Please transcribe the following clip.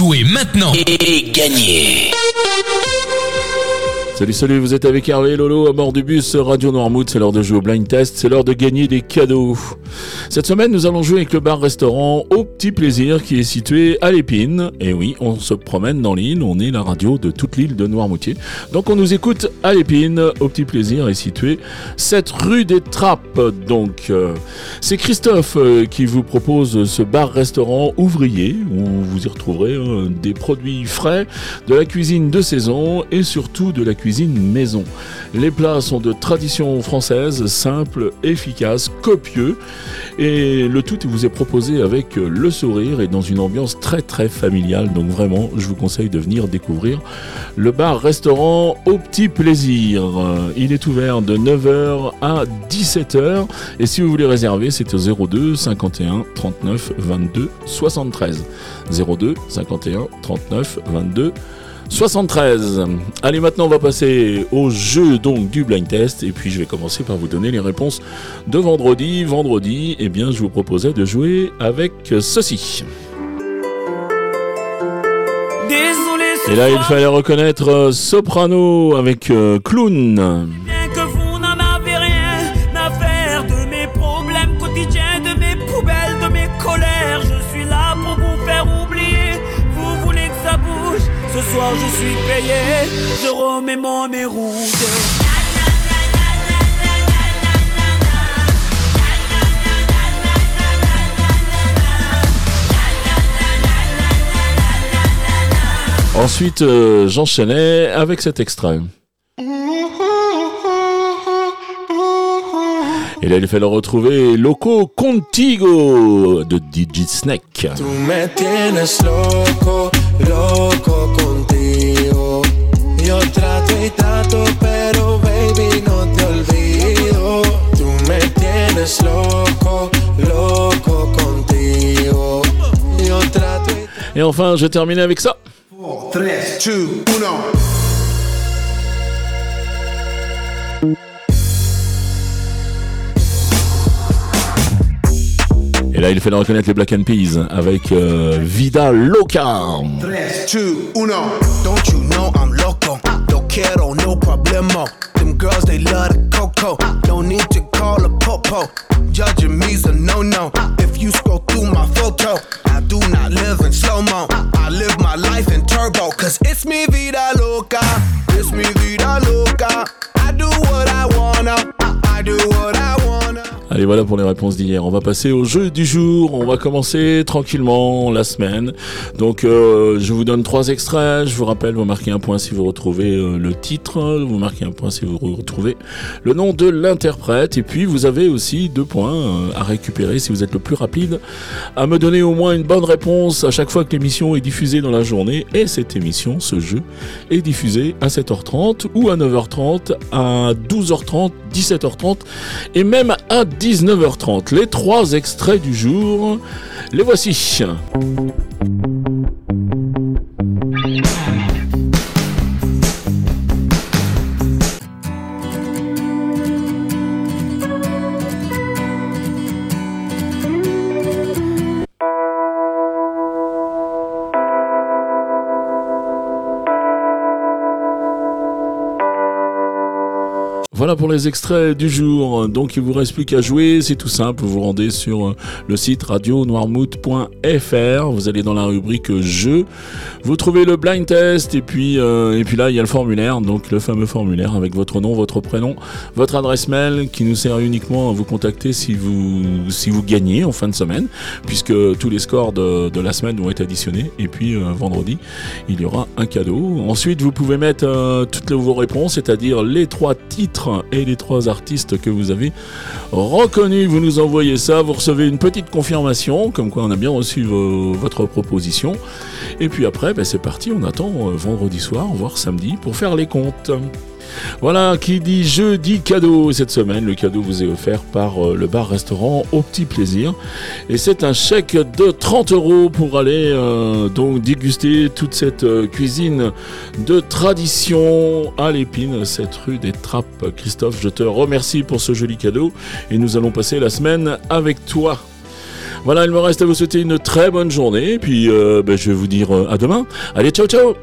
Jouez maintenant. Et gagnez Salut, salut, vous êtes avec Hervé Lolo à bord du bus Radio Noirmouth. C'est l'heure de jouer au blind test, c'est l'heure de gagner des cadeaux. Cette semaine, nous allons jouer avec le bar-restaurant Au Petit Plaisir qui est situé à l'Épine. Et oui, on se promène dans l'île, on est la radio de toute l'île de Noirmoutier. Donc on nous écoute à l'Épine. Au Petit Plaisir est situé cette rue des Trappes. Donc euh, c'est Christophe euh, qui vous propose ce bar-restaurant ouvrier où vous y retrouverez euh, des produits frais, de la cuisine de saison et surtout de la cuisine maison. Les plats sont de tradition française, simples, efficaces, copieux et le tout vous est proposé avec le sourire et dans une ambiance très très familiale. Donc vraiment, je vous conseille de venir découvrir le bar-restaurant au petit plaisir. Il est ouvert de 9h à 17h et si vous voulez réserver, c'est au 02 51 39 22 73. 02 51 39 22 73. Allez, maintenant on va passer au jeu donc du blind test et puis je vais commencer par vous donner les réponses de vendredi. Vendredi, eh bien, je vous proposais de jouer avec ceci. Et là, il fallait reconnaître Soprano avec euh, Clown. Je suis payé, je remets mon Ensuite, euh, j'enchaînais avec cet extrait. Et là, il fallait retrouver Loco Contigo de DJ Snake. loco contigo. Yo trato y trato, pero baby no te olvido. Tú me tienes loco, loco contigo. Yo trato y... Et enfin, je termine avec ça. 4, 3, 2, 1. Et là, il fallait reconnaître les Black and Peas avec euh, Vida Loca. 3, 2, 1. Don't you know I'm loco? No no problemo. Them girls, they love the coco. No need to call a popo. Judging me's a no-no. If you scroll through my photo, I do not live in slow-mo. I live my life in turbo. Cause it's me, Vida Loca. It's me, Vida Loca. I do what I wanna. I do what I Allez, voilà pour les réponses d'hier. On va passer au jeu du jour. On va commencer tranquillement la semaine. Donc, euh, je vous donne trois extraits. Je vous rappelle, vous marquez un point si vous retrouvez euh, le titre. Vous marquez un point si vous retrouvez le nom de l'interprète. Et puis, vous avez aussi deux points euh, à récupérer si vous êtes le plus rapide à me donner au moins une bonne réponse à chaque fois que l'émission est diffusée dans la journée. Et cette émission, ce jeu, est diffusé à 7h30 ou à 9h30, à 12h30, 17h30 et même à 19h30. Les trois extraits du jour, les voici. Voilà pour les extraits du jour. Donc il vous reste plus qu'à jouer, c'est tout simple. Vous vous rendez sur euh, le site radio-noirmouth.fr. Vous allez dans la rubrique jeux. Vous trouvez le blind test et puis euh, et puis là il y a le formulaire, donc le fameux formulaire avec votre nom, votre prénom, votre adresse mail qui nous sert uniquement à vous contacter si vous si vous gagnez en fin de semaine, puisque tous les scores de, la semaine vont être additionnés. Et puis euh, vendredi il y aura un cadeau. Ensuite vous pouvez mettre toutes vos réponses, c'est-à-dire les trois titres et les trois artistes que vous avez reconnus. Vous nous envoyez ça, vous recevez une petite confirmation, comme quoi on a bien reçu votre proposition. Et puis après, ben, c'est parti, on attend euh, vendredi soir, voire samedi, pour faire les comptes. Voilà, qui dit jeudi cadeau. Cette semaine, le cadeau vous est offert par euh, le bar-restaurant Au Petit Plaisir. Et c'est un chèque de 30 euros pour aller euh, donc déguster toute cette euh, cuisine de tradition à l'épine, cette rue des Trappes. Christophe, je te remercie pour ce joli cadeau et nous allons passer la semaine avec toi. Voilà, il me reste à vous souhaiter une très bonne journée, puis ben, je vais vous dire à demain. Allez, ciao ciao